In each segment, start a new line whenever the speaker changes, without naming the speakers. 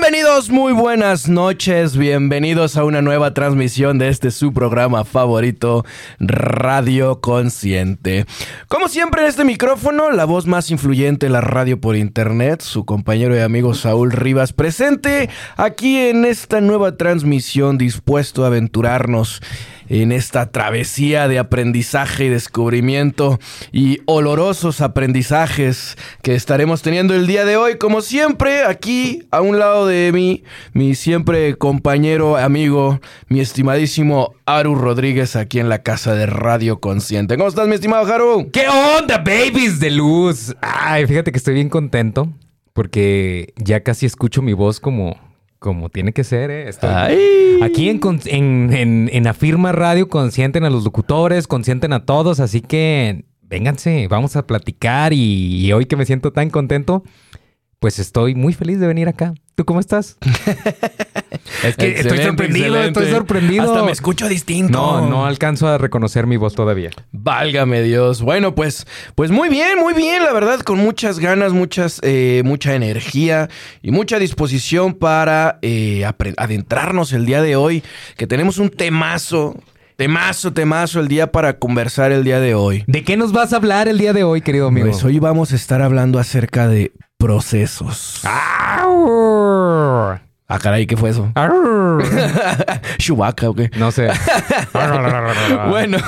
Bienvenidos, muy buenas noches, bienvenidos a una nueva transmisión de este su programa favorito, Radio Consciente. Como siempre en este micrófono, la voz más influyente de la radio por internet, su compañero y amigo Saúl Rivas, presente aquí en esta nueva transmisión, dispuesto a aventurarnos en esta travesía de aprendizaje y descubrimiento y olorosos aprendizajes que estaremos teniendo el día de hoy. Como siempre, aquí a un lado de mí, mi siempre compañero, amigo, mi estimadísimo Aru Rodríguez, aquí en la casa de Radio Consciente. ¿Cómo estás, mi estimado Haru?
¿Qué onda, babies de luz? Ay, fíjate que estoy bien contento porque ya casi escucho mi voz como como tiene que ser, ¿eh? aquí en, en, Afirma Radio consienten a los locutores, consienten a todos, así que vénganse, vamos a platicar y hoy que me siento tan contento, pues estoy muy feliz de venir acá. ¿Tú cómo estás?
es que estoy sorprendido, estoy sorprendido.
Hasta me escucho distinto. No, no alcanzo a reconocer mi voz todavía.
Válgame Dios. Bueno, pues, pues muy bien, muy bien, la verdad, con muchas ganas, muchas, eh, mucha energía y mucha disposición para eh, adentrarnos el día de hoy, que tenemos un temazo Temazo, temazo el día para conversar el día de hoy.
¿De qué nos vas a hablar el día de hoy, querido amigo?
Pues hoy vamos a estar hablando acerca de procesos. Ah, caray, ¿qué fue eso? ¿Chewbacca o qué?
No sé.
bueno,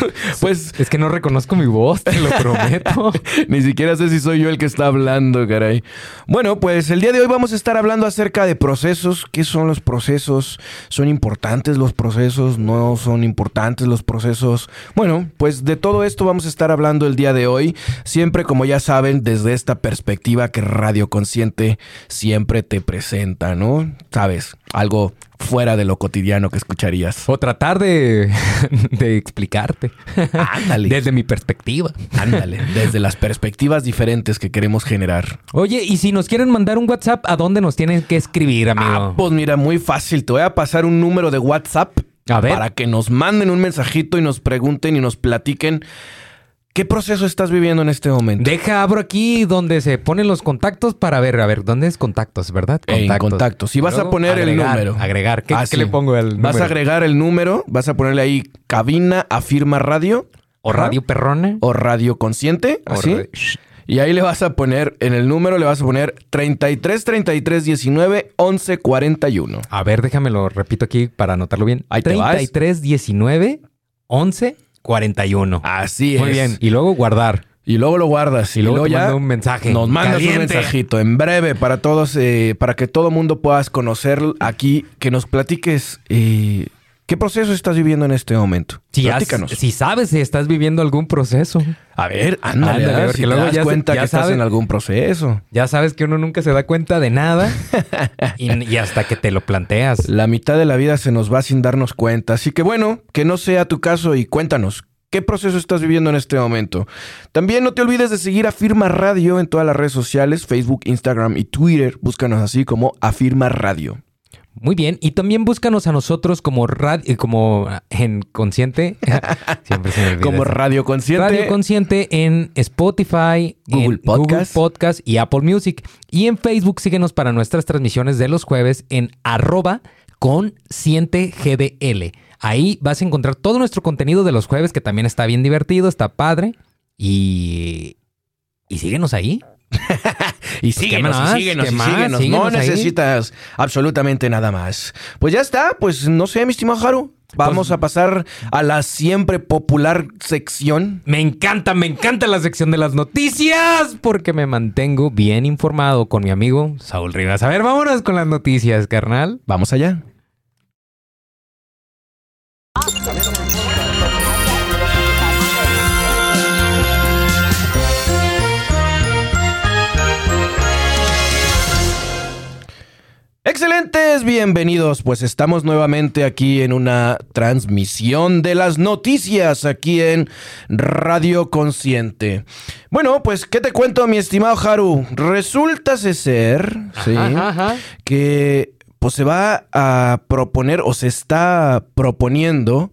pues...
Es que no reconozco mi voz, te lo prometo.
Ni siquiera sé si soy yo el que está hablando, caray. Bueno, pues el día de hoy vamos a estar hablando acerca de procesos. ¿Qué son los procesos? ¿Son importantes los procesos? ¿No son importantes los procesos? Bueno, pues de todo esto vamos a estar hablando el día de hoy. Siempre, como ya saben, desde esta perspectiva que Radio Consciente siempre te presenta, ¿no? ¿Sabes? Algo fuera de lo cotidiano que escucharías.
O tratar de, de explicarte.
Ándale.
Desde mi perspectiva.
Ándale. Desde las perspectivas diferentes que queremos generar.
Oye, y si nos quieren mandar un WhatsApp, ¿a dónde nos tienen que escribir, amigo? Ah,
pues mira, muy fácil. Te voy a pasar un número de WhatsApp. A ver. Para que nos manden un mensajito y nos pregunten y nos platiquen ¿Qué proceso estás viviendo en este momento?
Deja, abro aquí donde se ponen los contactos para ver, a ver, ¿dónde es contactos, verdad?
Contactos. En contactos. Y vas a poner el número.
Agregar. ¿Qué, ah, le pongo el número?
Vas a agregar el número, vas a ponerle ahí cabina, afirma radio.
O radio perrona.
O radio consciente, así. Y ahí le vas a poner, en el número le vas a poner 33 33 19 11 41.
A ver, déjame lo repito aquí para anotarlo bien.
Ahí
33 19 11 41.
Así es.
Muy bien. Y luego guardar.
Y luego lo guardas.
Y, luego, ya un mensaje.
Nos mandas un mensajito en breve para todos, eh, para que todo mundo puedas conocer aquí, que nos platiques eh, qué proceso estás viviendo en este momento.
Si, si sabes si estás viviendo algún proceso.
A ver, ándale, a ver, si luego te das cuenta que estás en algún proceso.
Ya sabes que uno nunca se da cuenta de nada y, y, hasta que te lo planteas.
La mitad de la vida se nos va sin darnos cuenta. Así que bueno, que no sea tu caso y cuéntanos, ¿Qué proceso estás viviendo en este momento? También no te olvides de seguir Afirma Radio en todas las redes sociales, Facebook, Instagram y Twitter. Búscanos así como Afirma Radio.
Muy bien, y también búscanos a nosotros como radio, eh, como en Consciente,
siempre se me como Radio Consciente,
Radio Consciente en Spotify, Google Podcast. Podcast y Apple Music. Y en Facebook síguenos para nuestras transmisiones de los jueves en arroba consciente GDL. Ahí vas a encontrar todo nuestro contenido de los jueves, que también está bien divertido, está padre. Y, y síguenos ahí.
y síguenos, y síguenos, y síguenos. No necesitas absolutamente nada más. Pues ya está, pues no sé, mi estimado Haru. Vamos pues a pasar a la siempre popular sección.
Me encanta, me encanta la sección de las noticias porque me mantengo bien informado con mi amigo Saúl Rivas. A ver, vámonos con las noticias, carnal.
Vamos allá. Excelente conscientes, bienvenidos. Pues estamos nuevamente aquí en una transmisión de las noticias aquí en Radio Consciente. Bueno, pues, ¿qué te cuento, mi estimado Haru? Resulta ser, sí, que pues se va a proponer o se está proponiendo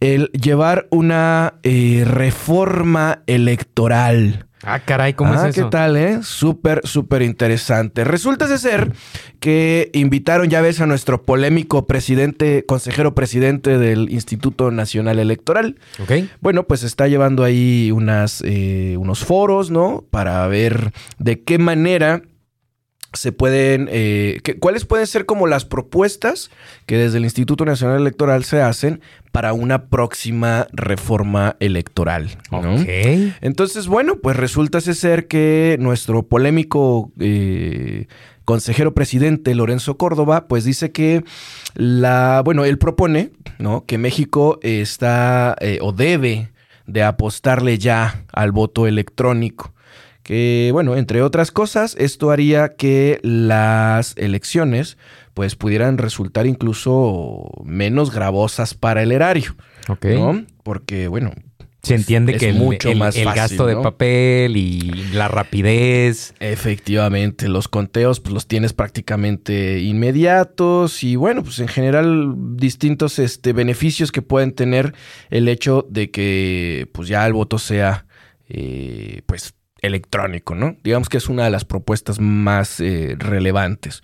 el llevar una eh, reforma electoral.
Ah, caray, ¿cómo es ah,
eso? ¿Qué tal, eh? Súper, súper interesante. Resulta de ser que invitaron, ya ves, a nuestro polémico presidente, consejero presidente del Instituto Nacional Electoral.
Ok.
Bueno, pues está llevando ahí unas, eh, unos foros, ¿no? Para ver de qué manera se pueden, eh, ¿cuáles pueden ser como las propuestas que desde el Instituto Nacional Electoral se hacen para una próxima reforma electoral? Entonces, bueno, pues resulta ser que nuestro polémico eh, consejero presidente Lorenzo Córdoba, pues dice que la, bueno, él propone, ¿no? Que México está eh, o debe de apostarle ya al voto electrónico que bueno, entre otras cosas, esto haría que las elecciones pues pudieran resultar incluso menos gravosas para el erario.
Ok.
Porque bueno,
se entiende que el, mucho más el gasto de papel y la rapidez.
Efectivamente, los conteos pues los tienes prácticamente inmediatos y bueno, pues en general distintos este, beneficios que pueden tener el hecho de que pues ya el voto sea eh, pues electrónico, ¿no? Digamos que es una de las propuestas más eh, relevantes.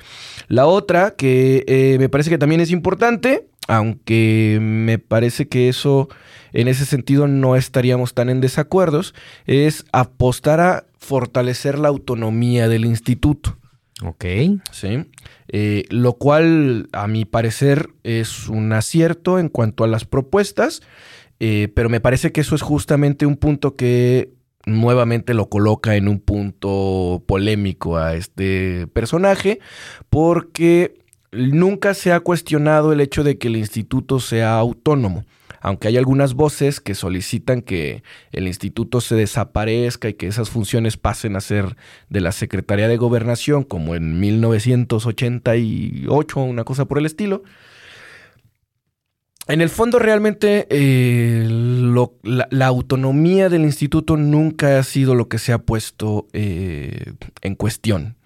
La otra, que eh, me parece que también es importante, aunque me parece que eso en ese sentido no estaríamos tan en desacuerdos, es apostar a fortalecer la autonomía del instituto.
Ok.
Sí. Eh, lo cual, a mi parecer, es un acierto en cuanto a las propuestas, pero me parece que eso es justamente un punto que nuevamente lo coloca en un punto polémico a este personaje porque nunca se ha cuestionado el hecho de que el instituto sea autónomo. Aunque hay algunas voces que solicitan que el instituto se desaparezca y que esas funciones pasen a ser de la Secretaría de Gobernación, como en 1988, una cosa por el estilo, en el fondo, realmente eh, la, autonomía del instituto nunca ha sido lo que se ha puesto eh, en cuestión.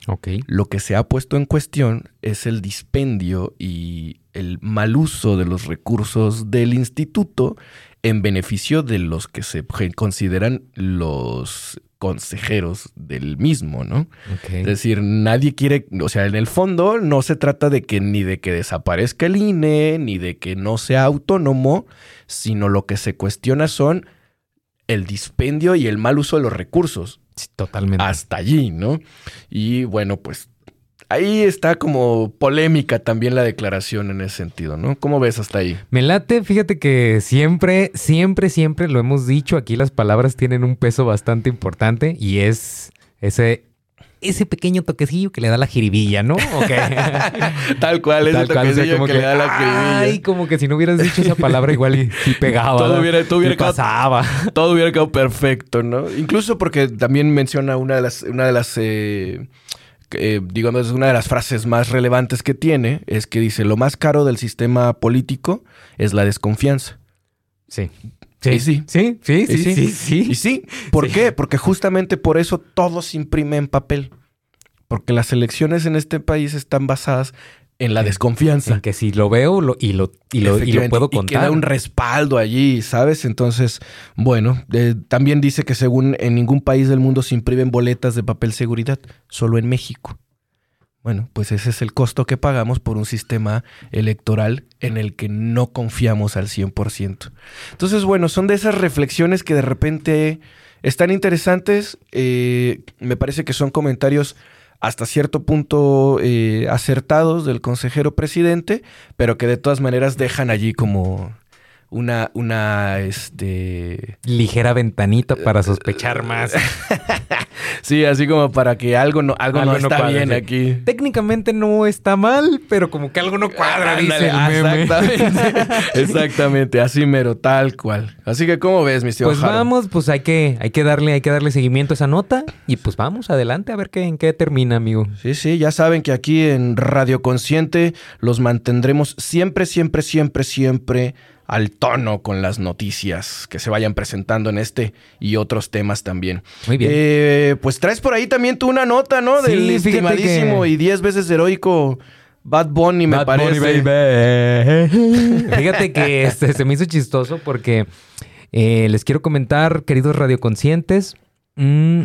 Lo que se ha puesto en cuestión es el dispendio y el mal uso de los recursos del instituto en beneficio de los que se consideran los consejeros del mismo, ¿no? Es decir, nadie quiere, o sea, en el fondo no se trata de que ni de que desaparezca el INE, ni de que no sea autónomo, sino lo que se cuestiona son el dispendio y el mal uso de los recursos.
totalmente.
Hasta allí, ¿no? Y bueno, pues ahí está como polémica también la declaración en ese sentido, ¿no? ¿Cómo ves hasta ahí?
Me late, fíjate que siempre, siempre, siempre lo hemos dicho, aquí las palabras tienen un peso bastante importante y es ese ese pequeño toquecillo que le da la jiribilla, ¿no?
Tal cual, ese toquecillo que, le da la jiribilla.
Ay, como que si no hubieras dicho esa palabra igual y, pegaba.
todo hubiera, todo hubiera
quedado, pasaba.
Todo hubiera quedado perfecto, ¿no? Incluso porque también menciona una de las, una de las eh, eh, digamos, una de las frases más relevantes que tiene es que dice, lo más caro del sistema político es la desconfianza.
Sí.
Sí, sí.
Sí, sí, sí, sí, sí.
Y sí, ¿por qué? Porque justamente por eso todo se imprime en papel. Porque las elecciones en este país están basadas en la desconfianza. En
que si lo veo y, lo, y, lo, puedo contar.
Y queda un respaldo allí, ¿sabes? Entonces, bueno, también dice que según en ningún país del mundo se imprimen boletas de papel seguridad, solo en México. Bueno, pues ese es el costo que pagamos por un sistema electoral en el que no confiamos al 100%. Entonces, bueno, son de esas reflexiones que de repente están interesantes. Eh, me parece que son comentarios hasta cierto punto eh, acertados del consejero presidente, pero que de todas maneras dejan allí como una, una, este...
Ligera ventanita para sospechar más.
sí, así como para que algo no, algo, no está bien aquí.
Técnicamente no está mal, pero como que algo no cuadra, dice el meme.
Exactamente. Exactamente, así mero, tal cual. Así que, ¿cómo ves, mi tío
Pues vamos, pues hay que, hay que darle, hay que darle seguimiento a esa nota. Y pues vamos, adelante, a ver qué, en qué termina, amigo.
Sí, sí, ya saben que aquí en Radio Consciente los mantendremos siempre, siempre, siempre, siempre al tono con las noticias que se vayan presentando en este y otros temas también.
Muy bien.
Eh, pues traes por ahí también tú una nota, ¿no?
Sí,
Del estimadísimo
que-
y diez veces heroico Bad Bunny, me
Bad
parece.
Bunny, baby. Fíjate que este, se me hizo chistoso porque eh, les quiero comentar, queridos radioconscientes, mm,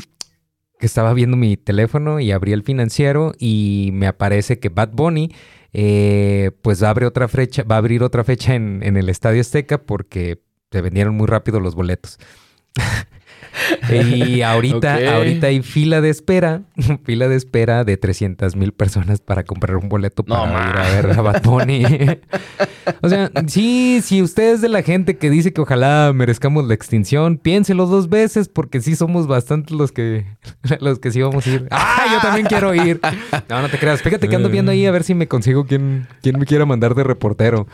que estaba viendo mi teléfono y abrí el financiero y me aparece que Bad Bunny eh, pues otra fecha, va a abrir otra fecha en, en el Estadio Azteca porque se vendieron muy rápido los boletos. y ahorita, ahorita hay fila de espera, fila de espera de 300 mil personas para comprar un boleto
No,
para
ma.
ir a ver a Bad Bunny. o sea, sí, si usted es de la gente que dice que ojalá merezcamos la extinción, piénselo dos veces porque sí somos bastantes los que los que sí vamos a ir. ¡Ah, yo también quiero ir! No, no te creas. Fíjate que ando viendo ahí a ver si me consigo quien, quien me quiera mandar de reportero.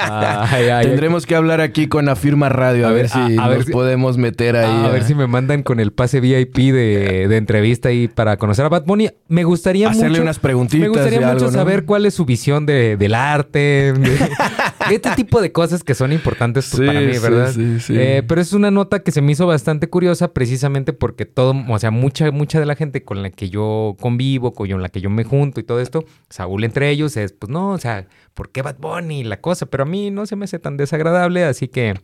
Ay, ay,
Tendremos que hablar aquí con la firma radio a,
A
ver,
ver,
si
a- a ver si-
podemos meter ahí.
A ver si me mandan con el pase VIP de, de entrevista ahí para conocer a Bad Bunny. Me gustaría
Hacerle
mucho.
unas preguntitas
Me gustaría mucho
algo, ¿no?
saber cuál es su visión de, del arte. de- este tipo de cosas que son importantes pues,
Sí,
para mí, ¿verdad?
sí, sí.
Eh, pero es una nota que se me hizo bastante curiosa precisamente porque todo, o sea, mucha, mucha de la gente con la que yo convivo, con la que yo me junto y todo esto, Saúl entre ellos es, pues no, o sea, ¿por qué Bad Bunny? La cosa, pero a mí no se me hace tan desagradable, así que...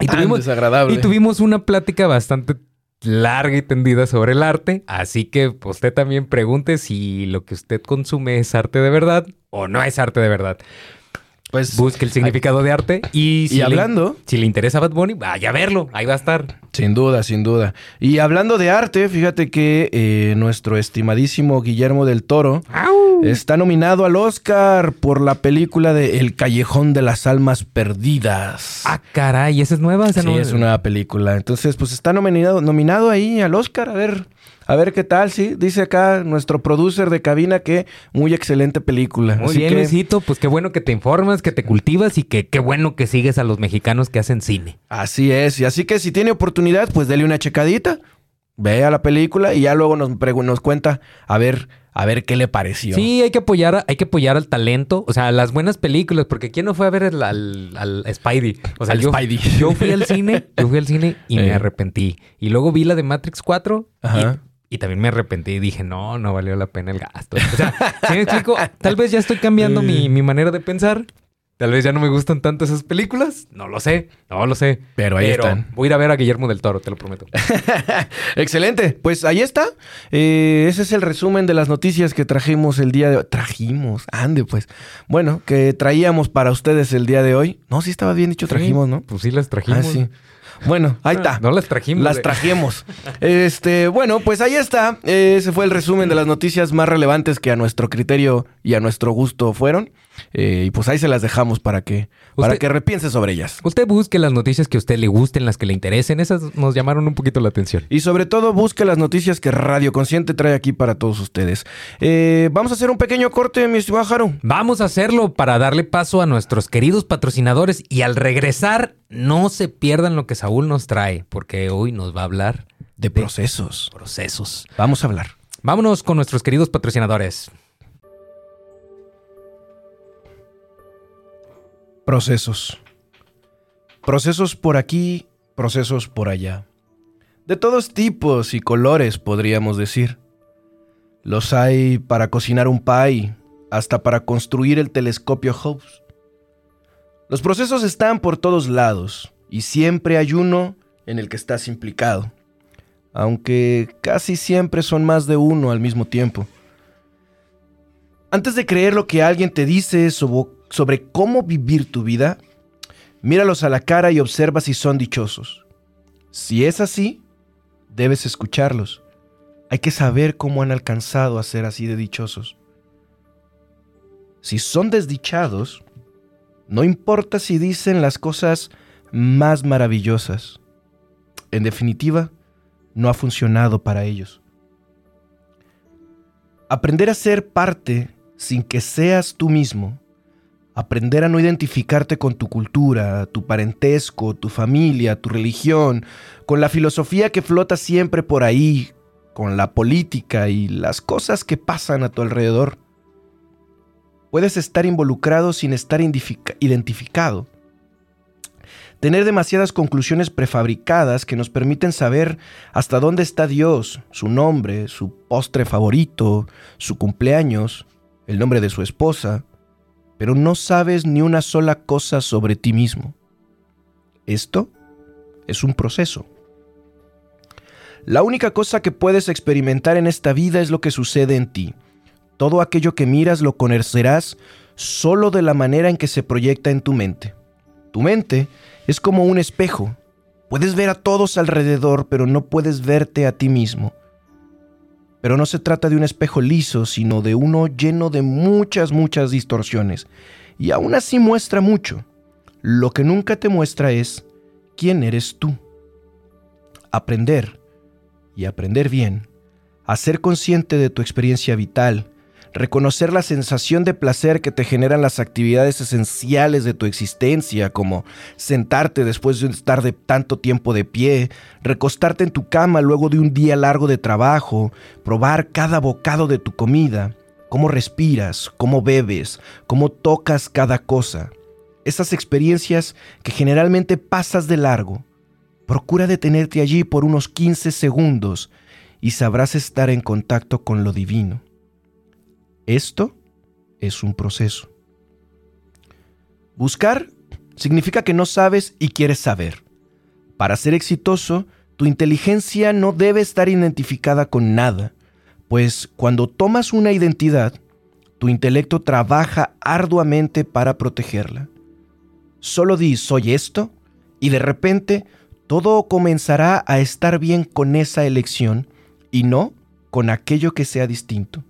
Y
Tan
tuvimos,
desagradable.
y tuvimos una plática bastante larga y tendida sobre el arte, así que usted también pregunte si lo que usted consume es arte de verdad o no es arte de verdad.
Pues,
Busque el significado de arte y si,
y
le-
hablando,
si le interesa Bad Bunny, vaya a verlo, ahí va a estar.
sin duda, sin duda. Y hablando de arte, fíjate que eh, nuestro estimadísimo Guillermo del Toro está nominado al Oscar por la película de El Callejón de las Almas Perdidas.
Ah, caray, esa es nueva. Esa
sí,
no-
es una película. Entonces, pues está nominado, nominado ahí al Oscar. A ver, a ver qué tal, sí. Dice acá nuestro producer de cabina que muy excelente película.
Muy
Así
bien,
que-
Luisito, pues qué bueno que te informas, que te cultivas y que qué bueno que sigues a los mexicanos que hacen cine.
Así es, y así que si tiene oportunidad, pues dele una checadita, vea la película y ya luego nos, nos cuenta a ver, a ver qué le pareció.
Sí, hay que apoyar, hay que apoyar al talento, o sea, las buenas películas, porque ¿quién no fue a ver al, al- al Spidey? O sea,
Al
yo,
Spidey.
yo fui al cine, yo fui al cine y
Eh.
me arrepentí. Y luego vi la de Matrix 4 y-
Ajá.
y, también me arrepentí y dije, no, no valió la pena el gasto. O sea, ¿sí me explico? Tal vez ya estoy cambiando mi, mi manera de pensar. Tal vez ya no me gustan tanto esas películas. No lo sé, no lo sé.
Pero ahí están.
Voy a ir a ver a Guillermo del Toro, te lo prometo.
Excelente, pues ahí está. Eh, ese es el resumen de las noticias que trajimos el día de hoy. Trajimos, ande pues. Bueno, que traíamos para ustedes el día de hoy. No, sí estaba bien dicho, trajimos, ¿no?
Pues sí, las trajimos.
Ah, sí. Bueno, ahí está.
No las trajimos.
Las
eh.
trajimos. Este, bueno, pues ahí está. Ese fue el resumen de las noticias más relevantes que a nuestro criterio y a nuestro gusto fueron. Eh, y pues ahí se las dejamos para que, para que repiense sobre ellas.
Usted busque las noticias que a usted le gusten, las que le interesen. Esas nos llamaron un poquito la atención.
Y sobre todo busque las noticias que Radio Consciente trae aquí para todos ustedes. Eh, vamos a hacer un pequeño corte, mi estimado Haru.
Vamos a hacerlo para darle paso a nuestros queridos patrocinadores y al regresar no se pierdan lo que Saúl nos trae, porque hoy nos va a hablar
De procesos.
procesos.
Vamos a hablar.
Vámonos con nuestros queridos patrocinadores.
Procesos. Procesos por aquí, procesos por allá. De todos tipos y colores, podríamos decir. Los hay para cocinar un pie, hasta para construir el telescopio Hubble. Los procesos están por todos lados, y siempre hay uno en el que estás implicado. Aunque casi siempre son más de uno al mismo tiempo. Antes de creer lo que alguien te dice sobre, sobre cómo vivir tu vida, míralos a la cara y observa si son dichosos. Si es así, debes escucharlos. Hay que saber cómo han alcanzado a ser así de dichosos. Si son desdichados, no importa si dicen las cosas más maravillosas. En definitiva, no ha funcionado para ellos. Aprender a ser parte sin que seas tú mismo. Aprender a no identificarte con tu cultura, tu parentesco, tu familia, tu religión, con la filosofía que flota siempre por ahí, con la política y las cosas que pasan a tu alrededor. Puedes estar involucrado sin estar identificado. Tener demasiadas conclusiones prefabricadas que nos permiten saber hasta dónde está Dios, su nombre, su postre favorito, su cumpleaños, el nombre de su esposa, pero no sabes ni una sola cosa sobre ti mismo. Esto es un proceso. La única cosa que puedes experimentar en esta vida es lo que sucede en ti. Todo aquello que miras lo conocerás solo de la manera en que se proyecta en tu mente. Tu mente es como un espejo. Puedes ver a todos alrededor, pero no puedes verte a ti mismo. Pero no se trata de un espejo liso, sino de uno lleno de muchas, muchas distorsiones. Y aún así muestra mucho. Lo que nunca te muestra es quién eres tú. Aprender, y aprender bien, a ser consciente de tu experiencia vital, reconocer la sensación de placer que te generan las actividades esenciales de tu existencia, como sentarte después de estar de tanto tiempo de pie, recostarte en tu cama luego de un día largo de trabajo, probar cada bocado de tu comida, cómo respiras, cómo bebes, cómo tocas cada cosa. Esas experiencias que generalmente pasas de largo. Procura detenerte allí por unos 15 segundos y sabrás estar en contacto con lo divino. Esto es un proceso. Buscar significa que no sabes y quieres saber. Para ser exitoso, tu inteligencia no debe estar identificada con nada, pues cuando tomas una identidad, tu intelecto trabaja arduamente para protegerla. Solo di soy esto y de repente todo comenzará a estar bien con esa elección y no con aquello que sea distinto.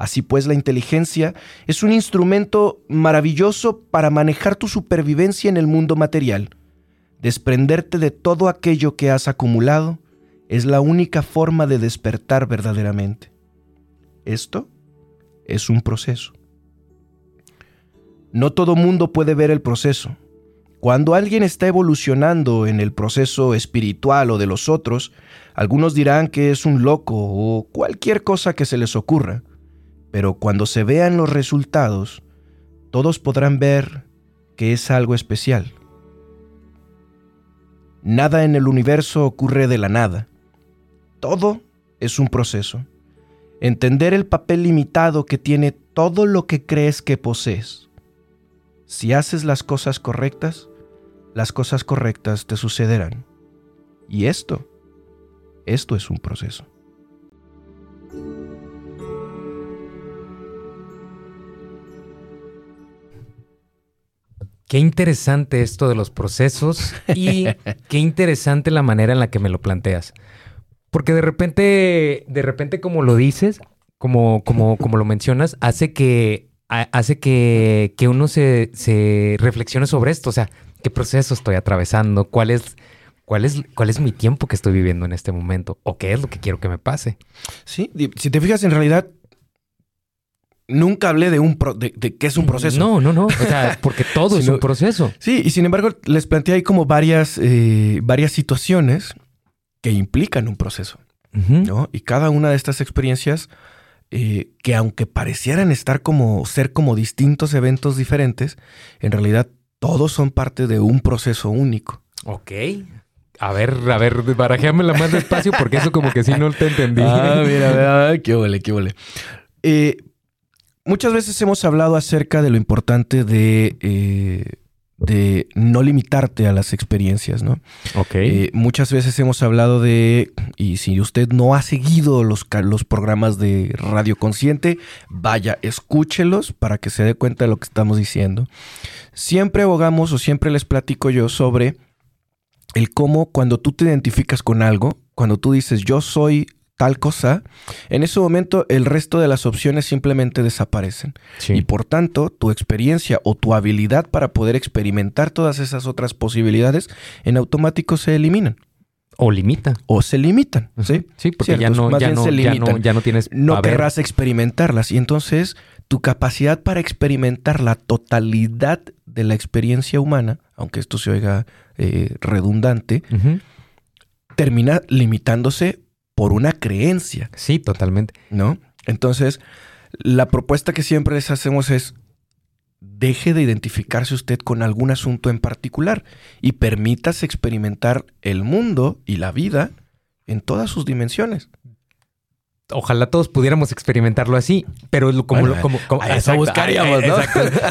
Así pues, la inteligencia es un instrumento maravilloso para manejar tu supervivencia en el mundo material. Desprenderte de todo aquello que has acumulado es la única forma de despertar verdaderamente. Esto es un proceso. No todo mundo puede ver el proceso. Cuando alguien está evolucionando en el proceso espiritual o de los otros, algunos dirán que es un loco o cualquier cosa que se les ocurra. Pero cuando se vean los resultados, todos podrán ver que es algo especial. Nada en el universo ocurre de la nada. Todo es un proceso. Entender el papel limitado que tiene todo lo que crees que posees. Si haces las cosas correctas, las cosas correctas te sucederán. Y esto, esto es un proceso.
Qué interesante esto de los procesos y qué interesante la manera en la que me lo planteas. Porque de repente, de repente como lo dices, como, como, como lo mencionas, hace que, hace que, que uno se, se, reflexione sobre esto. O sea, ¿qué proceso estoy atravesando? ¿Cuál es, cuál, es, ¿Cuál es mi tiempo que estoy viviendo en este momento? ¿O qué es lo que quiero que me pase?
Sí, si te fijas, en realidad nunca hablé de un de, qué es un proceso.
No, no, no. O sea, porque todo es un proceso.
Sí, y sin embargo, les planteé ahí como varias, eh, varias situaciones que implican un proceso. ¿no? Y cada una de estas experiencias, eh, que aunque parecieran estar como, ser como distintos eventos diferentes, en realidad todos son parte de un proceso único.
Ok. A ver, a ver, barajéamela más despacio porque eso como que sí no te entendí.
Ah, mira, mira, qué huele, qué huele. Eh, Muchas veces hemos hablado acerca de lo importante de, eh, de no limitarte a las experiencias, ¿no?
Ok.
Eh, muchas veces hemos hablado de, y si usted no ha seguido los, los programas de Radio Consciente, vaya, escúchelos para que se dé cuenta de lo que estamos diciendo. Siempre abogamos o siempre les platico yo sobre el cómo cuando tú te identificas con algo, cuando tú dices yo soy tal cosa, en ese momento el resto de las opciones simplemente desaparecen. Y por tanto, tu experiencia o tu habilidad para poder experimentar todas esas otras posibilidades en automático se eliminan.
O limita.
O se limitan, ¿sí?
Sí, porque ya no, ya, no, ya, no, ya no tienes...
No querrás experimentarlas. Y entonces tu capacidad para experimentar la totalidad de la experiencia humana, aunque esto se oiga eh, redundante, termina limitándose por una creencia.
Sí, totalmente.
¿No? Entonces, la propuesta que siempre les hacemos es deje de identificarse usted con algún asunto en particular y permítase experimentar el mundo y la vida en todas sus dimensiones.
Ojalá todos pudiéramos experimentarlo así, pero como, lo, como,
eso buscaríamos, ¿no?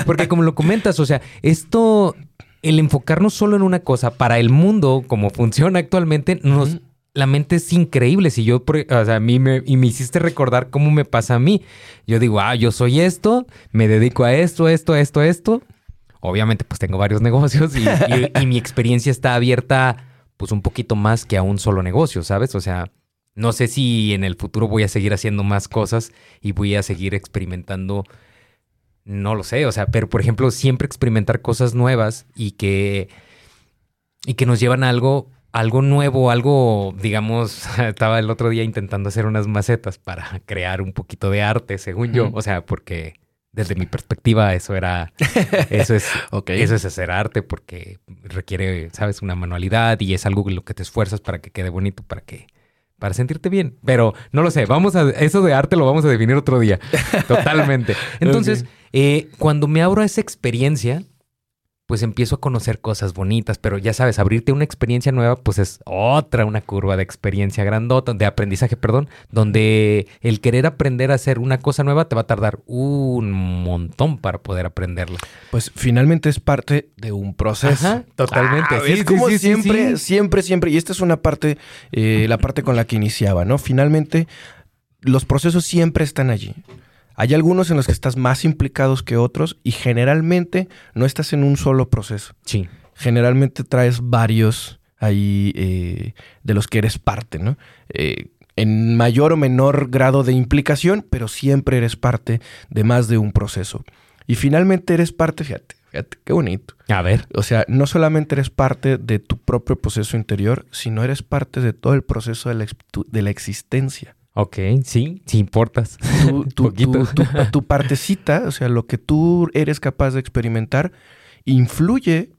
Porque como lo comentas, o sea, esto, el enfocarnos solo en una cosa para el mundo como funciona actualmente, nos la mente es increíble. Si yo, o sea, a mí me, y me hiciste recordar cómo me pasa a mí. Yo digo, ah, yo soy esto, me dedico a esto, esto, esto, esto. Obviamente, pues tengo varios negocios y, y, mi experiencia está abierta, pues un poquito más que a un solo negocio, ¿sabes? O sea, no sé si en el futuro voy a seguir haciendo más cosas y voy a seguir experimentando. No lo sé, o sea, pero por ejemplo, siempre experimentar cosas nuevas y que, y que nos llevan a algo algo nuevo, algo, digamos, estaba el otro día intentando hacer unas macetas para crear un poquito de arte, según yo, o sea, porque desde mi perspectiva eso era, eso es, eso es hacer arte porque requiere, sabes, una manualidad y es algo en lo que te esfuerzas para que quede bonito, para que, para sentirte bien. Pero no lo sé, vamos a, eso de arte lo vamos a definir otro día, totalmente. Entonces, eh, cuando me abro a esa experiencia, pues empiezo a conocer cosas bonitas, pero ya sabes, abrirte una experiencia nueva, pues es otra, una curva de experiencia grandota, de aprendizaje, perdón, donde el querer aprender a hacer una cosa nueva te va a tardar un montón para poder aprenderla.
Pues finalmente es parte de un proceso.
totalmente.
Ah, es como siempre, siempre, siempre, y esta es una parte, eh, la parte con la que iniciaba, ¿no? Finalmente, los procesos siempre están allí. Hay algunos en los que estás más implicados que otros y generalmente no estás en un solo proceso.
Sí.
Generalmente traes varios ahí eh, de los que eres parte, ¿no? Eh, en mayor o menor grado de implicación, pero siempre eres parte de más de un proceso. Y finalmente eres parte, fíjate, fíjate, qué bonito.
A ver.
O sea, no solamente eres parte de tu propio proceso interior, sino eres parte de todo el proceso de la, de la existencia.
Ok, sí, sí importas.
Tu, tu, partecita, o sea, lo que tú eres capaz de experimentar, influye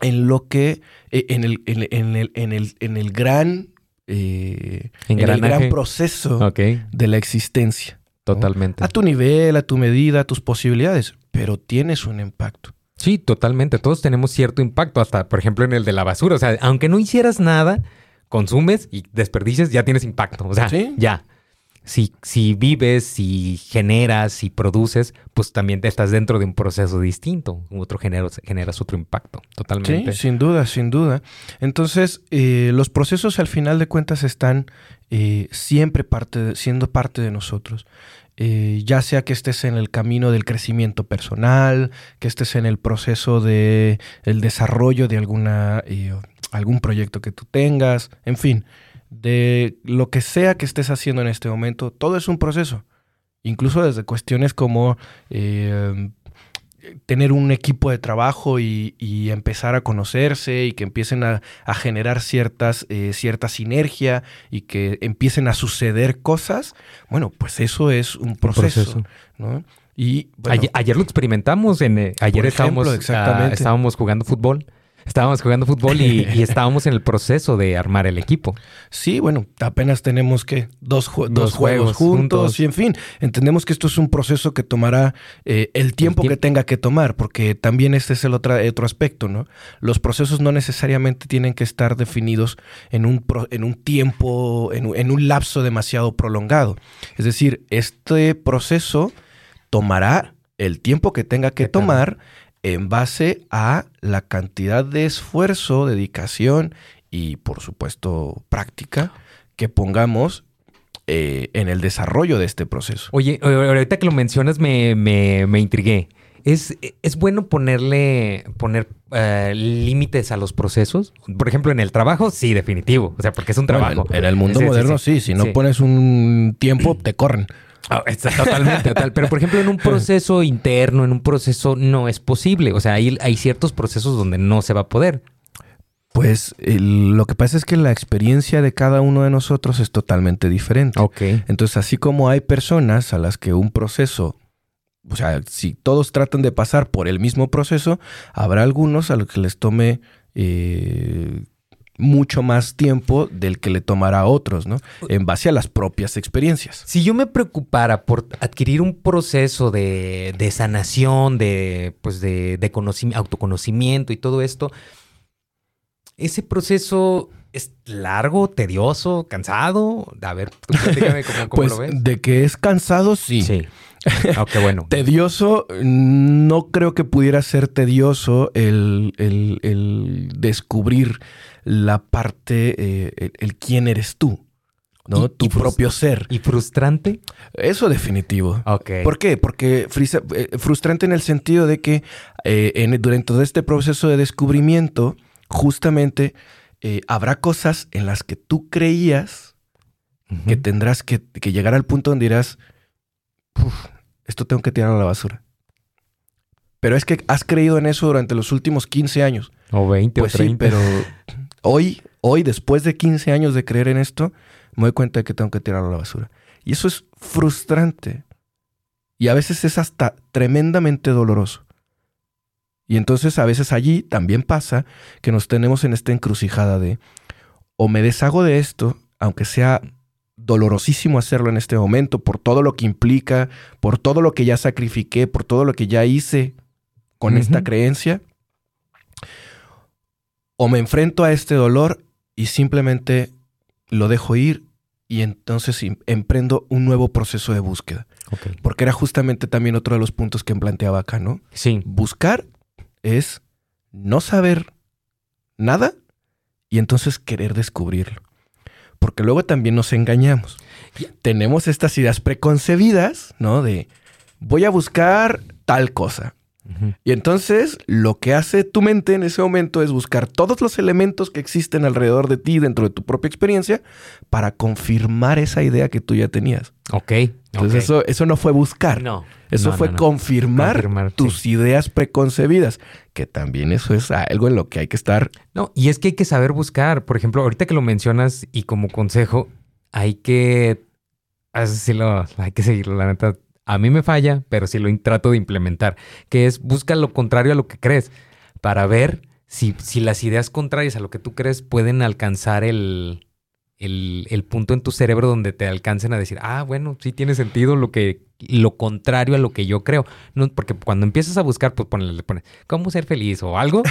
en lo que, eh, en el, en, el, en el, en el gran, eh, en el gran proceso de la existencia.
Totalmente.
A tu nivel, a tu medida, a tus posibilidades, pero tienes un impacto.
Sí, totalmente. Todos tenemos cierto impacto, hasta por ejemplo en el de la basura. O sea, aunque no hicieras nada, consumes y desperdicias, ya tienes impacto. O sea, ya. Si, si vives, si generas, si produces, pues también te estás dentro de un proceso distinto. Otro generas, generas otro impacto, totalmente.
Sí, sin duda, sin duda. Entonces, eh, los procesos al final de cuentas están eh, siempre parte siendo parte de nosotros. Eh, ya sea que estés en el camino del crecimiento personal, que estés en el proceso de el desarrollo de alguna algún proyecto que tú tengas, en fin, de lo que sea que estés haciendo en este momento, todo es un proceso. Incluso desde cuestiones como eh, tener un equipo de trabajo y, empezar a conocerse y que empiecen a, generar ciertas, eh, cierta sinergia y que empiecen a suceder cosas, bueno, pues eso es un proceso.
Y, ayer, lo experimentamos, en, eh, ayer estábamos, ah, estábamos jugando fútbol estábamos jugando fútbol y, estábamos en el proceso de armar el equipo.
Sí, bueno, apenas tenemos que dos, dos, juegos, juntos, y en fin, entendemos que esto es un proceso que tomará eh, el, tiempo que tenga que tomar, porque también este es el otro, otro aspecto, ¿no? Los procesos no necesariamente tienen que estar definidos en un, en un tiempo, en, un lapso demasiado prolongado. Es decir, este proceso tomará el tiempo que tenga que tomar en base a la cantidad de esfuerzo, dedicación y por supuesto práctica que pongamos eh, en el desarrollo de este proceso.
Oye, ahorita que lo mencionas me, me, intrigué. ¿Es, ¿Es, bueno ponerle, poner eh, límites a los procesos? Por ejemplo, en el trabajo, sí, definitivo. O sea, porque es un trabajo.
en, el mundo moderno, sí. Si no pones un tiempo, te corren.
Ah, totalmente, total. Pero, por ejemplo, en un proceso interno, en un proceso, no es posible. O sea, hay, hay ciertos procesos donde no se va a poder.
Pues lo que pasa es que la experiencia de cada uno de nosotros es totalmente diferente.
Ok.
Entonces, así como hay personas a las que un proceso, o sea, si todos tratan de pasar por el mismo proceso, habrá algunos a los que les tome eh, mucho más tiempo del que le tomará a otros, ¿no? En base a las propias experiencias.
Si yo me preocupara por adquirir un proceso de, sanación, de, pues de, autoconocimiento y todo esto, ese proceso es largo, tedioso, cansado. A ver, dígame cómo,
pues,
lo ves.
De que es cansado, sí.
Sí. Ah, bueno.
tedioso, no creo que pudiera ser tedioso el, el descubrir la parte, eh, el, quién eres tú. ¿no? tu propio ser.
¿Y frustrante?
Eso definitivo.
Ok.
¿Por qué? Porque eh, frustrante en el sentido de que eh, durante todo este proceso de descubrimiento, justamente habrá cosas en las que tú creías que tendrás que, llegar al punto donde dirás, esto tengo que tirar a la basura. Pero es que has creído en eso durante los últimos 15 años.
O 20
pues
o 30.
Sí, pero Hoy, hoy, después de 15 años de creer en esto, me doy cuenta de que tengo que tirarlo a la basura. Y eso es frustrante. Y a veces es hasta tremendamente doloroso. Y entonces a veces allí también pasa que nos tenemos en esta encrucijada de o me deshago de esto, aunque sea dolorosísimo hacerlo en este momento, por todo lo que implica, por todo lo que ya sacrifiqué, por todo lo que ya hice con esta creencia, o me enfrento a este dolor y simplemente lo dejo ir y entonces em, emprendo un nuevo proceso de búsqueda. Porque era justamente también otro de los puntos que planteaba acá, ¿no?
Sí.
Buscar es no saber nada y entonces querer descubrirlo. Porque luego también nos engañamos. Tenemos estas ideas preconcebidas, ¿no? De voy a buscar tal cosa. Y entonces lo que hace tu mente en ese momento es buscar todos los elementos que existen alrededor de ti dentro de tu propia experiencia para confirmar esa idea que tú ya tenías.
Ok.
Entonces Eso, eso no fue buscar.
No.
Eso fue Confirmar, tus ideas preconcebidas, que también eso es algo en lo que hay que estar.
No, y es que hay que saber buscar. Por ejemplo, ahorita que lo mencionas y como consejo, hay que... Así lo, hay que seguirlo, la neta a mí me falla, pero sí lo trato de implementar, que es busca lo contrario a lo que crees para ver si, si las ideas contrarias a lo que tú crees pueden alcanzar el, el, punto en tu cerebro donde te alcancen a decir, ah, bueno, sí tiene sentido lo que lo contrario a lo que yo creo. No, porque cuando empiezas a buscar, pues ponle, le pones cómo ser feliz o algo,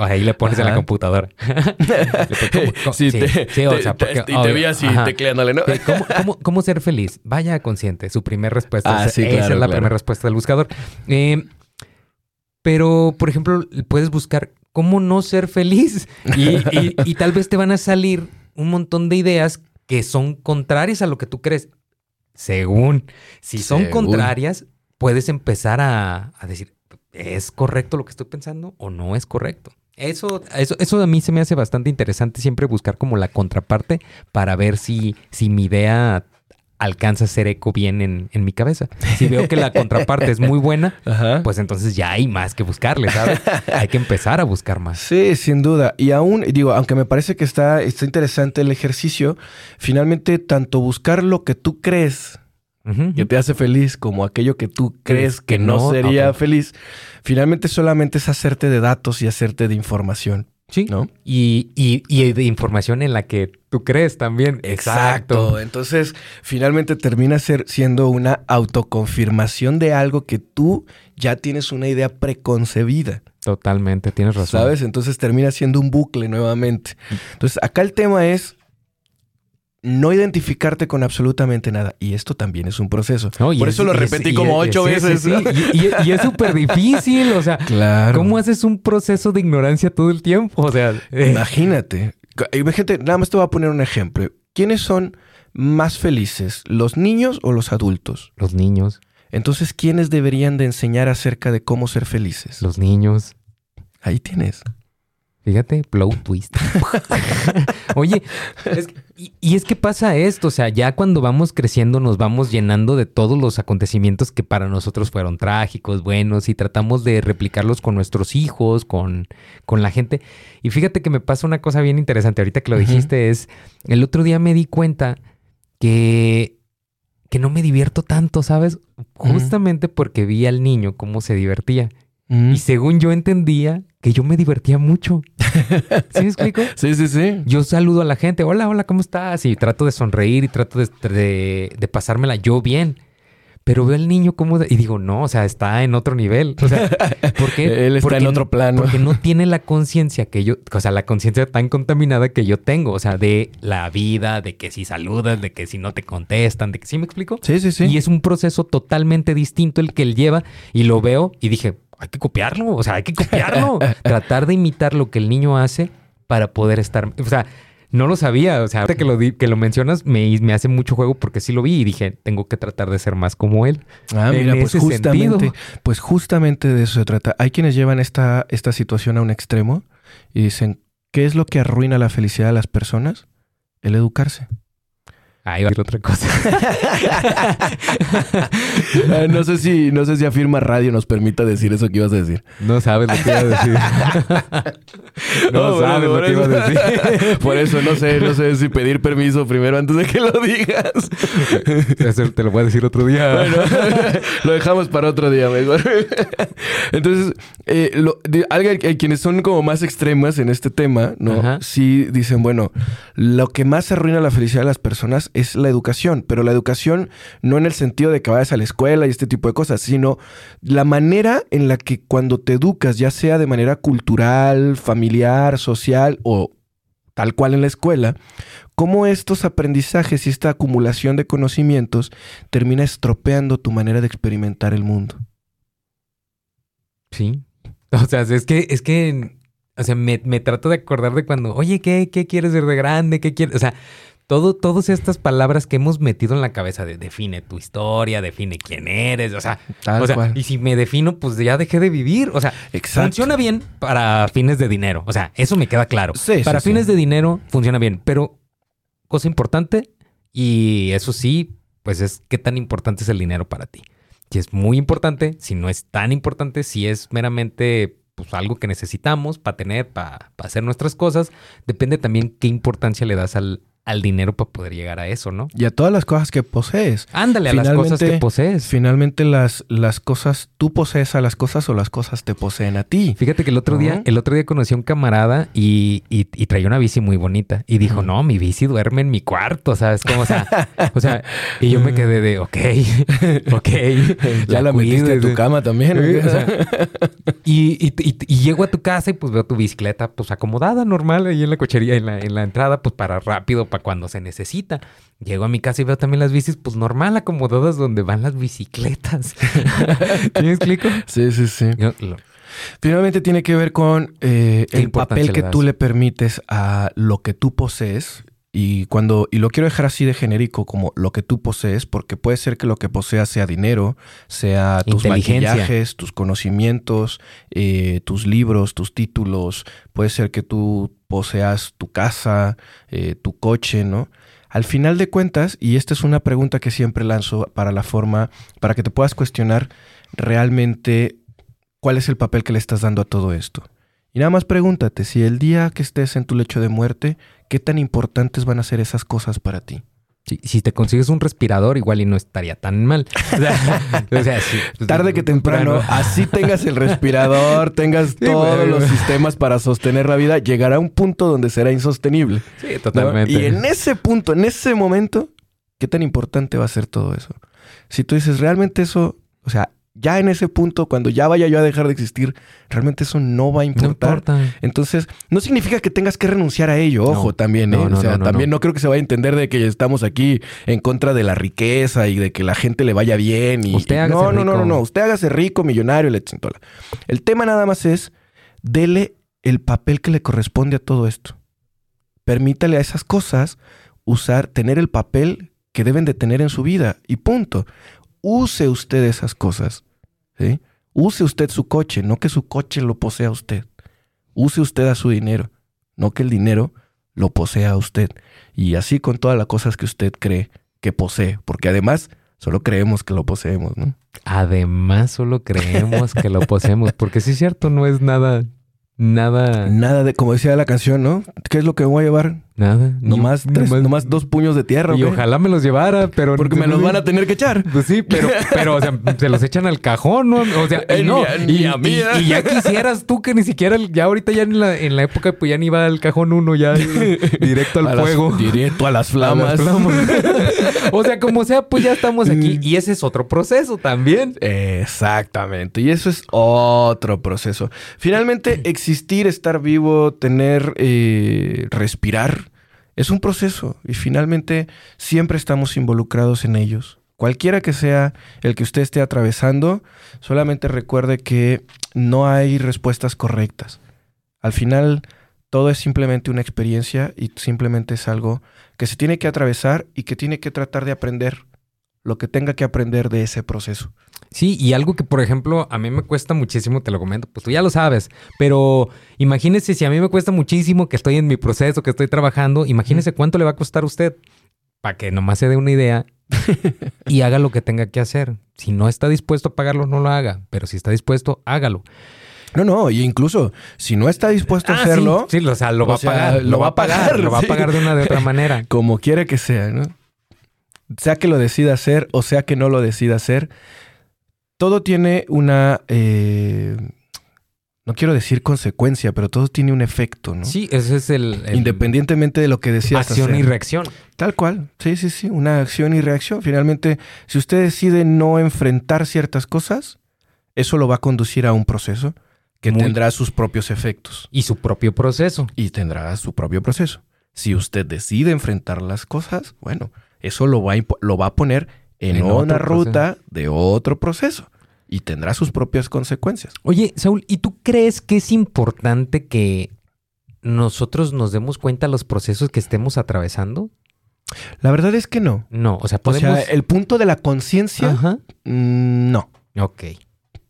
ahí le pones en la computadora.
sí, sí, o sea, porque, y te vi así tecleándole, ¿no?
¿Cómo, ser feliz? Vaya consciente, su primera respuesta. Ah, esa es la primera respuesta del buscador. Eh, pero, por ejemplo, puedes buscar cómo no ser feliz y, y tal vez te van a salir un montón de ideas que son contrarias a lo que tú crees. Según, si son contrarias, puedes empezar a, decir, ¿es correcto lo que estoy pensando o no es correcto? Eso, eso, eso a mí se me hace bastante interesante siempre buscar como la contraparte para ver si, si mi idea alcanza a hacer eco bien en, mi cabeza. Si veo que la contraparte es muy buena, pues entonces ya hay más que buscarle, ¿sabes? hay que empezar a buscar más.
Sí, sin duda. Y aún, digo, aunque me parece que está, está interesante el ejercicio, finalmente tanto buscar lo que tú crees que te hace feliz como aquello que tú crees que, no, sería feliz, finalmente solamente es hacerte de datos y hacerte de información.
Sí. ¿No? Y, y, de información en la que tú crees también.
Exacto. Entonces, finalmente termina ser, siendo una autoconfirmación de algo que tú ya tienes una idea preconcebida.
Totalmente, tienes razón.
¿Sabes? Entonces termina siendo un bucle nuevamente. Entonces, acá el tema es no identificarte con absolutamente nada. Y esto también es un proceso. Por eso lo repetí como ocho veces.
Y, es súper difícil. O sea, ¿cómo haces un proceso de ignorancia todo el tiempo? O sea,
eh. imagínate. Imagínate, nada más te voy a poner un ejemplo. ¿Quiénes son más felices, los niños o los adultos?
Los niños.
Entonces, ¿quiénes deberían de enseñar acerca de cómo ser felices?
Los niños.
Ahí tienes.
Fíjate, blow twist. Oye, y, es que pasa esto, o sea, ya cuando vamos creciendo nos vamos llenando de todos los acontecimientos que para nosotros fueron trágicos, buenos, y tratamos de replicarlos con nuestros hijos, con, con la gente. Y fíjate que me pasa una cosa bien interesante, ahorita que lo dijiste, es, el otro día me di cuenta que, que no me divierto tanto, ¿sabes? Justamente porque vi al niño cómo se divertía. Y según yo entendía que yo me divertía mucho. ¿Sí me explico?
sí, sí, sí.
Yo saludo a la gente, hola, hola, ¿cómo estás? Y trato de sonreír y trato de, de, pasármela yo bien. Pero veo al niño como... y digo, no, o sea, está en otro nivel. O sea,
¿por qué? Él está en otro plano.
Porque no tiene la conciencia que yo... O sea, la conciencia tan contaminada que yo tengo. O sea, de la vida, de que si saludas, de que si no te contestan, de que... ¿Sí me explico?
Sí, sí, sí.
Y es un proceso totalmente distinto el que él lleva. Y lo veo y dije, hay que copiarlo, o sea, hay que copiarlo. Tratar de imitar lo que el niño hace para poder estar, o sea, no lo sabía, o sea, ahorita que lo, que lo mencionas me, me hace mucho juego porque sí lo vi y dije, tengo que tratar de ser más como él.
Ah, mira, pues justamente, pues justamente de eso se trata. Hay quienes llevan esta, esta situación a un extremo y dicen, ¿qué es lo que arruina la felicidad de las personas? El educarse.
Ahí va a ir otra cosa.
Ah, no sé si, no sé si afirma radio nos permita decir eso que ibas a decir.
No sabes lo que iba a decir.
no, sabes lo que ibas a decir. Por eso no sé, no sé si pedir permiso primero antes de que lo digas.
Eso te lo voy a decir otro día. Bueno,
lo dejamos para otro día mejor. Entonces, eh, alguien, quienes son como más extremas en este tema, ¿no? Sí dicen, bueno, lo que más arruina la felicidad de las personas es la educación, pero la educación no en el sentido de que vayas a la escuela y este tipo de cosas, sino la manera en la que cuando te educas, ya sea de manera cultural, familiar, social o tal cual en la escuela, cómo estos aprendizajes y esta acumulación de conocimientos termina estropeando tu manera de experimentar el mundo.
Sí. O sea, es que, es que, o sea, me, trato de acordar de cuando, oye, ¿qué, qué quieres ser de grande? ¿Qué quieres? O sea, todo, todas estas palabras que hemos metido en la cabeza de define tu historia, define quién eres, o sea, y si me defino, pues ya dejé de vivir. O sea, funciona bien para fines de dinero. O sea, eso me queda claro. para fines de dinero funciona bien, pero cosa importante, y eso sí, pues es qué tan importante es el dinero para ti. Si es muy importante, si no es tan importante, si es meramente pues algo que necesitamos para tener, para, para hacer nuestras cosas, depende también qué importancia le das al, al dinero para poder llegar a eso, ¿no?
Y a todas las cosas que posees.
Ándale a las cosas que posees.
Finalmente las, las cosas, tú posees a las cosas o las cosas te poseen a ti.
Fíjate que el otro día, el otro día conocí a un camarada y, y, traía una bici muy bonita. Y dijo, no, mi bici duerme en mi cuarto, ¿sabes? Como, o sea, o sea, y yo me quedé de, ok, ok.
ya la, metiste en tu cama también.
y, y, llego a tu casa y pues veo tu bicicleta pues acomodada, normal, ahí en la cochería, en la, en la entrada, pues para rápido, para cuando se necesita. Llego a mi casa y veo también las bicis, pues normal, acomodadas donde van las bicicletas. ¿Sí me explico?
Sí, sí, sí. Finalmente tiene que ver con eh, el papel que tú le permites a lo que tú posees. Y cuando, y lo quiero dejar así de genérico, como lo que tú posees, porque puede ser que lo que poseas sea dinero, sea tus maquillajes, tus conocimientos, eh, tus libros, tus títulos, puede ser que tú poseas tu casa, eh, tu coche, ¿no? Al final de cuentas, y esta es una pregunta que siempre lanzo para la forma, para que te puedas cuestionar realmente cuál es el papel que le estás dando a todo esto. Y nada más pregúntate si el día que estés en tu lecho de muerte, ¿qué tan importantes van a ser esas cosas para ti?
Si te consigues un respirador, igual y no estaría tan mal.
O sea, Tarde que temprano, así tengas el respirador, tengas todos los sistemas para sostener la vida, llegará un punto donde será insostenible.
Sí, totalmente.
Y en ese punto, en ese momento, ¿qué tan importante va a ser todo eso? Si tú dices, realmente eso, o sea, ya en ese punto, cuando ya vaya yo a dejar de existir, realmente eso no va a importar. Entonces, no significa que tengas que renunciar a ello, ojo, también, ¿eh? o sea, también no. creo que se vaya a entender de que estamos aquí en contra de la riqueza y de que la gente le vaya bien. Y,
usted
no, no, no, no, no, usted hágase rico, millonario, le El tema nada más es, dele el papel que le corresponde a todo esto. Permítale a esas cosas usar, tener el papel que deben de tener en su vida y punto. Use usted esas cosas Use usted su coche, no que su coche lo posea usted. Use usted a su dinero, no que el dinero lo posea usted. Y así con todas las cosas que usted cree que posee, porque además solo creemos que lo poseemos, ¿no?
Además solo creemos que lo poseemos, porque sí es cierto, no es nada Nada.
Nada de, como decía la canción, ¿no? ¿Qué es lo que voy a llevar?
Nada.
Nomás, tres, nomás, dos puños de tierra.
Y ojalá me los llevara, pero.
Porque me los van a tener que echar.
Pues sí, pero, pero o sea, se los echan al cajón, ¿no? O sea, y no. y, y, ya quisieras tú que ni siquiera, ya ahorita ya en la, en la época, pues ya ni va al cajón uno, ya directo al fuego.
directo a las flamas.
o sea, como sea, pues ya estamos aquí. Mm. Y ese es otro proceso también.
Exactamente. Y eso es otro proceso. Finalmente, existir, estar vivo, tener, eh, respirar, es un proceso y finalmente siempre estamos involucrados en ellos. Cualquiera que sea el que usted esté atravesando, solamente recuerde que no hay respuestas correctas. Al final, todo es simplemente una experiencia y simplemente es algo que se tiene que atravesar y que tiene que tratar de aprender lo que tenga que aprender de ese proceso.
Sí, y algo que, por ejemplo, a mí me cuesta muchísimo, te lo comento, pues tú ya lo sabes, pero imagínese si a mí me cuesta muchísimo que estoy en mi proceso, que estoy trabajando, imagínese cuánto le va a costar a usted para que nomás se dé una idea y haga lo que tenga que hacer. Si no está dispuesto a pagarlo, no lo haga, pero si está dispuesto, hágalo.
No, no, y incluso si no está dispuesto a ah, hacerlo.
Sí, o sea, lo va a pagar. Lo, va a pagar. Lo va a pagar de una de otra manera.
Como quiera que sea, ¿no? Sea que lo decida hacer o sea que no lo decida hacer, todo tiene una... Eh, no quiero decir consecuencia, pero todo tiene un efecto, ¿no?
Sí, ese es el...
Independientemente de lo que decías.
Acción y reacción.
Tal cual. Sí, sí, sí. Una acción y reacción. Finalmente, si usted decide no enfrentar ciertas cosas, eso lo va a conducir a un proceso que tendrá sus propios efectos.
Y su propio proceso.
Y tendrá su propio proceso. Si usted decide enfrentar las cosas, bueno, eso lo va a, lo va a poner en, una ruta de otro proceso y tendrá sus propias consecuencias.
Oye, Saúl, ¿y tú crees que es importante que nosotros nos demos cuenta de los procesos que estemos atravesando?
La verdad es que no.
No, o sea, podemos...
el punto de la conciencia, mm, no.
Ok.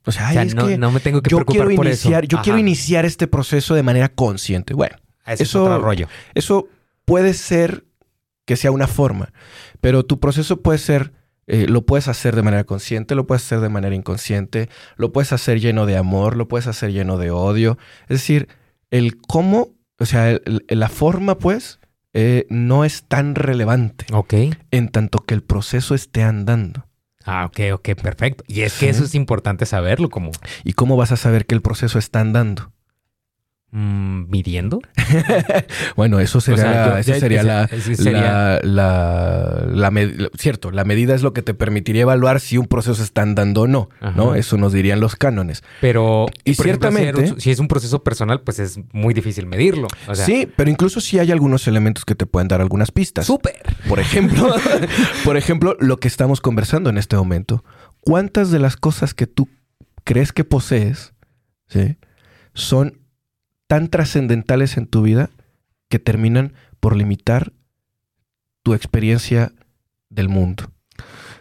O sea, es que
no me tengo que yo quiero
iniciar, Yo quiero iniciar este proceso de manera consciente. Bueno, eso, es otro rollo. Eso puede ser que sea una forma, pero tu proceso puede ser, eh, lo puedes hacer de manera consciente, lo puedes hacer de manera inconsciente, lo puedes hacer lleno de amor, lo puedes hacer lleno de odio. Es decir, el cómo, o sea, la forma, pues, eh, no es tan relevante.
Ok.
En tanto que el proceso esté andando.
Ah, ok, ok, perfecto. Y es que eso es importante saberlo, como.
¿Y cómo vas a saber que el proceso está andando?
Mm, ¿Midiendo?
bueno, eso sería, sería, la, la, cierto, la medida es lo que te permitiría evaluar si un proceso está andando o no, ¿no? Eso nos dirían los cánones.
Pero,
y ciertamente,
si es un proceso personal, pues es muy difícil medirlo.
sí, pero incluso si hay algunos elementos que te pueden dar algunas pistas.
Súper.
Por ejemplo, por ejemplo, lo que estamos conversando en este momento. ¿Cuántas de las cosas que tú crees que posees, ¿sí? son tan trascendentales en tu vida que terminan por limitar tu experiencia del mundo.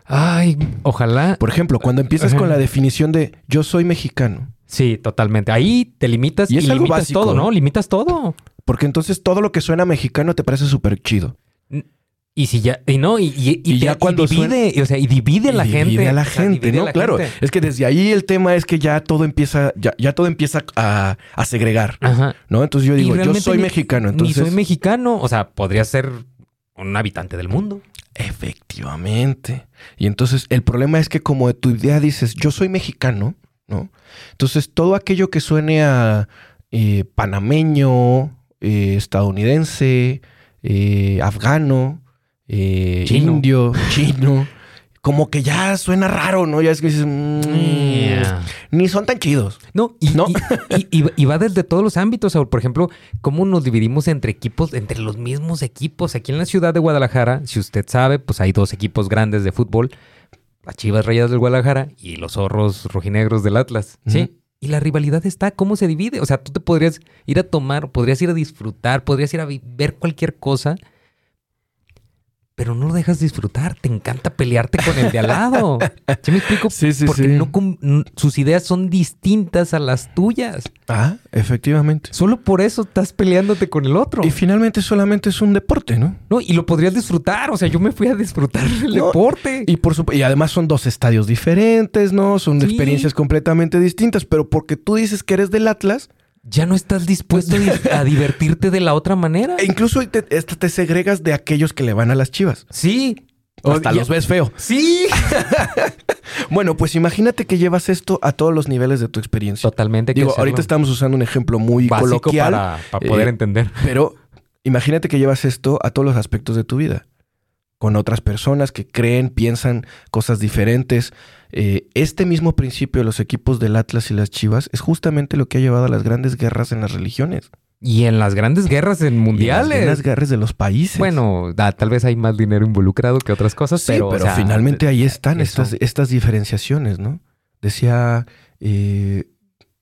Ay, ojalá.
Por ejemplo, cuando empiezas con la definición de yo soy mexicano.
Sí, totalmente. Ahí te limitas y, es algo limitas todo, ¿no? Limitas todo.
Porque entonces todo lo que suena mexicano te parece súper chido.
Y si ya, y no, y, y,
ya cuando
divide, o sea, y divide a la gente.
Divide a la gente, ¿no? claro. Es que desde ahí el tema es que ya todo empieza, ya, ya todo empieza a, a segregar. Ajá. ¿No? Entonces yo digo, yo soy mexicano. Entonces.
Ni soy mexicano. O sea, podría ser un habitante del mundo.
Efectivamente. Y entonces el problema es que como de tu idea dices, yo soy mexicano, ¿no? Entonces todo aquello que suene a eh, panameño, eh, estadounidense, eh, afgano, eh, indio, chino. Como que ya suena raro, ¿no? Ya es que dices, mm, ni son tan chidos.
No, y, ¿No? Y, va desde todos los ámbitos. Por ejemplo, cómo nos dividimos entre equipos, entre los mismos equipos. Aquí en la ciudad de Guadalajara, si usted sabe, pues hay dos equipos grandes de fútbol. Las Chivas Rayadas del Guadalajara y los Zorros Rojinegros del Atlas. ¿Sí? Y la rivalidad está, ¿cómo se divide? O sea, tú te podrías ir a tomar, podrías ir a disfrutar, podrías ir a ver cualquier cosa pero no lo dejas disfrutar. Te encanta pelearte con el de al lado. ¿Sí me explico?
Sí, sí,
Porque
sí.
no sus ideas son distintas a las tuyas.
Ah, efectivamente.
Solo por eso estás peleándote con el otro.
Y finalmente solamente es un deporte, ¿no?
No, y lo podrías disfrutar. O sea, yo me fui a disfrutar el
No,
deporte.
Y por y además son dos estadios diferentes, ¿no? Son
Sí.
experiencias completamente distintas, pero porque tú dices que eres del Atlas,
ya no estás dispuesto a di- a divertirte de la otra manera.
e incluso te, hasta te segregas de aquellos que le van a las Chivas.
Sí.
hasta
ya-
los ves feo.
Sí.
Bueno, pues imagínate que llevas esto a todos los niveles de tu experiencia.
Totalmente. que
Digo,
hacerlo.
ahorita estamos usando un ejemplo muy
básico
coloquial,
para, para poder
eh,
entender.
pero imagínate que llevas esto a todos los aspectos de tu vida. Con otras personas que creen, piensan cosas diferentes. Eh, este mismo principio de los equipos del Atlas y las Chivas es justamente lo que ha llevado a las grandes guerras en las religiones.
Y en las grandes guerras en
Y en
mundiales.
las guerras de los países.
Bueno, da- tal vez hay más dinero involucrado que otras cosas,
Sí,
pero,
pero,
o sea,
finalmente ahí están
eso.
estas, estas diferenciaciones, ¿no? Decía eh,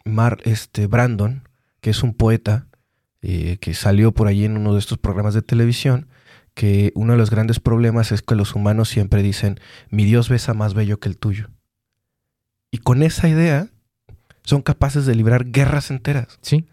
Mar, este, Brandon, que es un poeta eh, que salió por ahí en uno de estos programas de televisión, que uno de los grandes problemas es que los humanos siempre dicen, mi Dios besa más bello que el tuyo. Y con esa idea son capaces de librar guerras enteras.
Sí.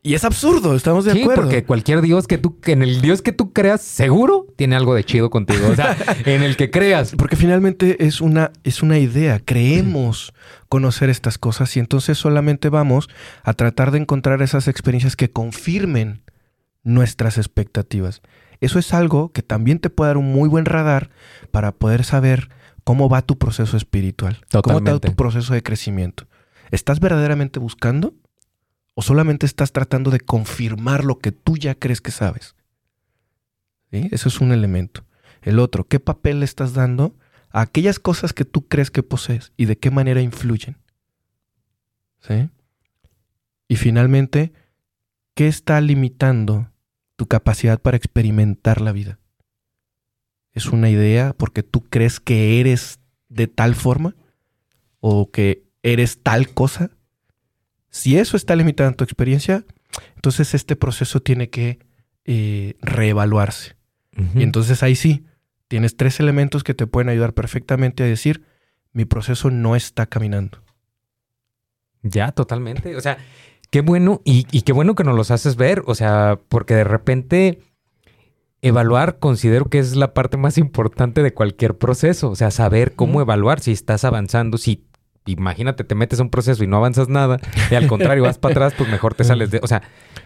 Y es absurdo, estamos de
Sí,
acuerdo.
porque cualquier dios que tú, en el dios que tú creas, seguro tiene algo de chido contigo. O sea, en el que creas.
Porque finalmente es una, es una idea, creemos conocer estas cosas y entonces solamente vamos a tratar de encontrar esas experiencias que confirmen nuestras expectativas. Eso es algo que también te puede dar un muy buen radar para poder saber cómo va tu proceso espiritual, cómo va tu proceso de crecimiento. ¿Estás verdaderamente buscando o solamente estás tratando de confirmar lo que tú ya crees que sabes? ¿Sí? Eso es un elemento. El otro, ¿qué papel le estás dando a aquellas cosas que tú crees que posees y de qué manera influyen? ¿Sí? Y finalmente, ¿qué está limitando tu capacidad para experimentar la vida? ¿Es una idea porque tú crees que eres de tal forma? ¿O que eres tal cosa? Si eso está limitando tu experiencia, entonces este proceso tiene que eh, reevaluarse. Y entonces ahí sí, tienes tres elementos que te pueden ayudar perfectamente a decir, mi proceso no está caminando.
Ya, totalmente. O sea, qué bueno y, y qué bueno que nos los haces ver. O sea, porque de repente evaluar considero que es la parte más importante de cualquier proceso. O sea, saber cómo evaluar si estás avanzando, si imagínate, te metes a un proceso y no avanzas nada, y al contrario vas para atrás, pues mejor te sales de. O sea,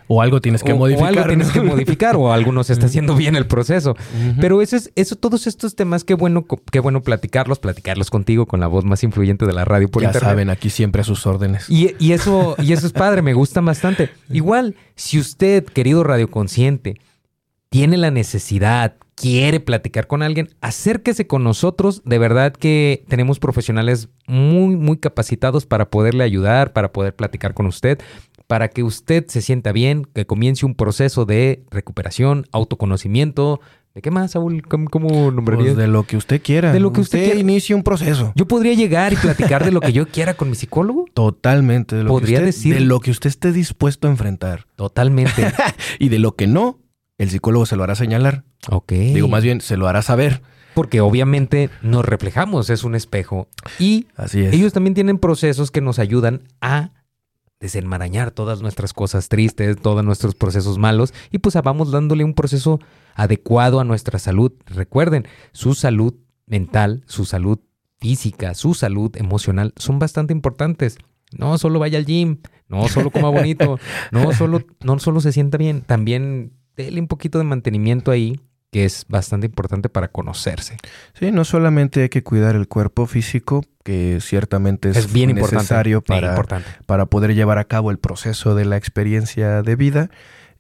O algo tienes que
o-
modificar.
O algo tienes que modificar, o algo no se está haciendo bien el proceso. Pero eso es, eso, todos estos temas, qué bueno, qué bueno platicarlos, platicarlos contigo con la voz más influyente de la radio por
ya
internet.
saben, aquí siempre a sus órdenes.
Y, y eso, y eso es padre, me gusta bastante. Igual, si usted, querido radioconsciente, tiene la necesidad, quiere platicar con alguien, acérquese con nosotros. De verdad que tenemos profesionales muy, muy capacitados para poderle ayudar, para poder platicar con usted, para que usted se sienta bien, que comience un proceso de recuperación, autoconocimiento. ¿De qué más, Saúl? ¿Cómo, cómo nombrarías?
Pues de lo que usted quiera.
De lo que usted quiera.
inicie un proceso.
Yo podría llegar y platicar de lo que yo quiera con mi psicólogo.
Totalmente. De lo, que
Podría
usted,
decir-
de lo que usted esté dispuesto a enfrentar.
Totalmente.
Y de lo que no, el psicólogo se lo hará señalar.
ok.
Digo, más bien, se lo hará saber.
Porque obviamente nos reflejamos, es un espejo. Y
Así es.
ellos también tienen procesos que nos ayudan a desenmarañar todas nuestras cosas tristes, todos nuestros procesos malos. Y pues vamos dándole un proceso adecuado a nuestra salud. Recuerden, su salud mental, su salud física, su salud emocional son bastante importantes. No solo vaya al gym, no solo coma bonito, no solo, no solo se sienta bien, también déle un poquito de mantenimiento ahí, que es bastante importante para conocerse.
Sí, no solamente hay que cuidar el cuerpo físico, que ciertamente es,
Es, bien
necesario para,
importante.
para poder llevar a cabo el proceso de la experiencia de vida,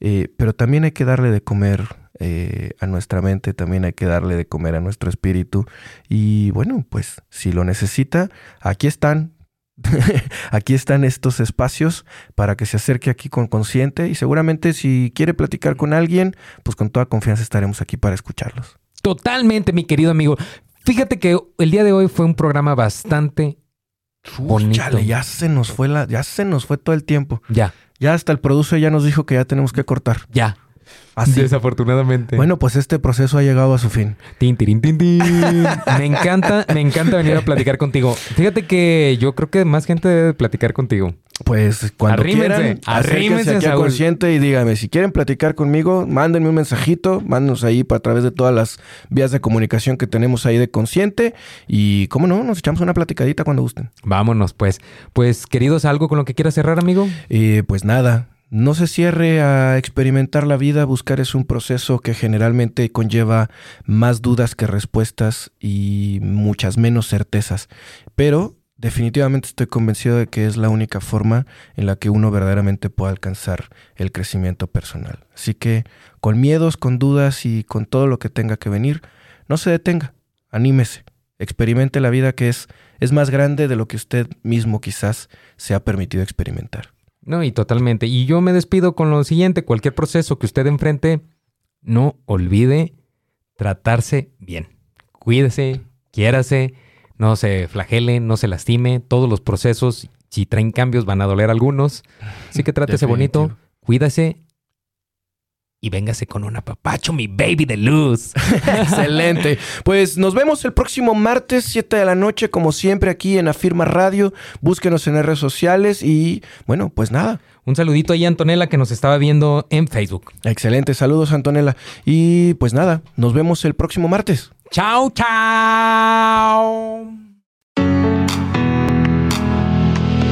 eh, pero también hay que darle de comer eh, a nuestra mente, también hay que darle de comer a nuestro espíritu. Y bueno, pues si lo necesita, aquí están. aquí están estos espacios para que se acerque aquí con consciente y seguramente si quiere platicar con alguien, pues con toda confianza estaremos aquí para escucharlos.
Totalmente, mi querido amigo. Fíjate que el día de hoy fue un programa bastante bonito.
Chale, ya se nos fue la, ya se nos fue todo el tiempo.
Ya,
Ya hasta el producer ya nos dijo que ya tenemos que cortar.
ya. Desafortunadamente.
Bueno, pues este proceso ha llegado a su fin.
Tin, tin, tin, me encanta, me encanta venir a platicar contigo. Fíjate que yo creo que más gente debe platicar contigo.
Pues cuando quieran, arrímense aquí a Consciente y dígame, si quieren platicar conmigo, mándenme un mensajito, mándenos ahí a través de todas las vías de comunicación que tenemos ahí de Consciente y, cómo no, nos echamos una platicadita cuando gusten.
Vámonos, pues. Pues, queridos, ¿algo con lo que quieras cerrar, amigo?
Y pues nada, no se cierre a experimentar la vida, buscar es un proceso que generalmente conlleva más dudas que respuestas y muchas menos certezas, pero definitivamente estoy convencido de que es la única forma en la que uno verdaderamente puede alcanzar el crecimiento personal. Así que con miedos, con dudas y con todo lo que tenga que venir, no se detenga, anímese, experimente la vida que es, es más grande de lo que usted mismo quizás se ha permitido experimentar.
No, y totalmente. Y yo me despido con lo siguiente, cualquier proceso que usted enfrente, no olvide tratarse bien. Cuídese, quiérase, no se flagele, no se lastime. Todos los procesos, si traen cambios, van a doler algunos. Así que trátese bonito, cuídase y véngase con un apapacho, mi baby de luz.
Excelente. Pues nos vemos el próximo martes, 7 de la noche, como siempre, aquí en Afirma Radio. Búsquenos en redes sociales y, bueno, pues nada.
Un saludito ahí a Antonella que nos estaba viendo en Facebook.
Excelente, saludos Antonella. Y pues nada, nos vemos el próximo martes.
Chao, chao.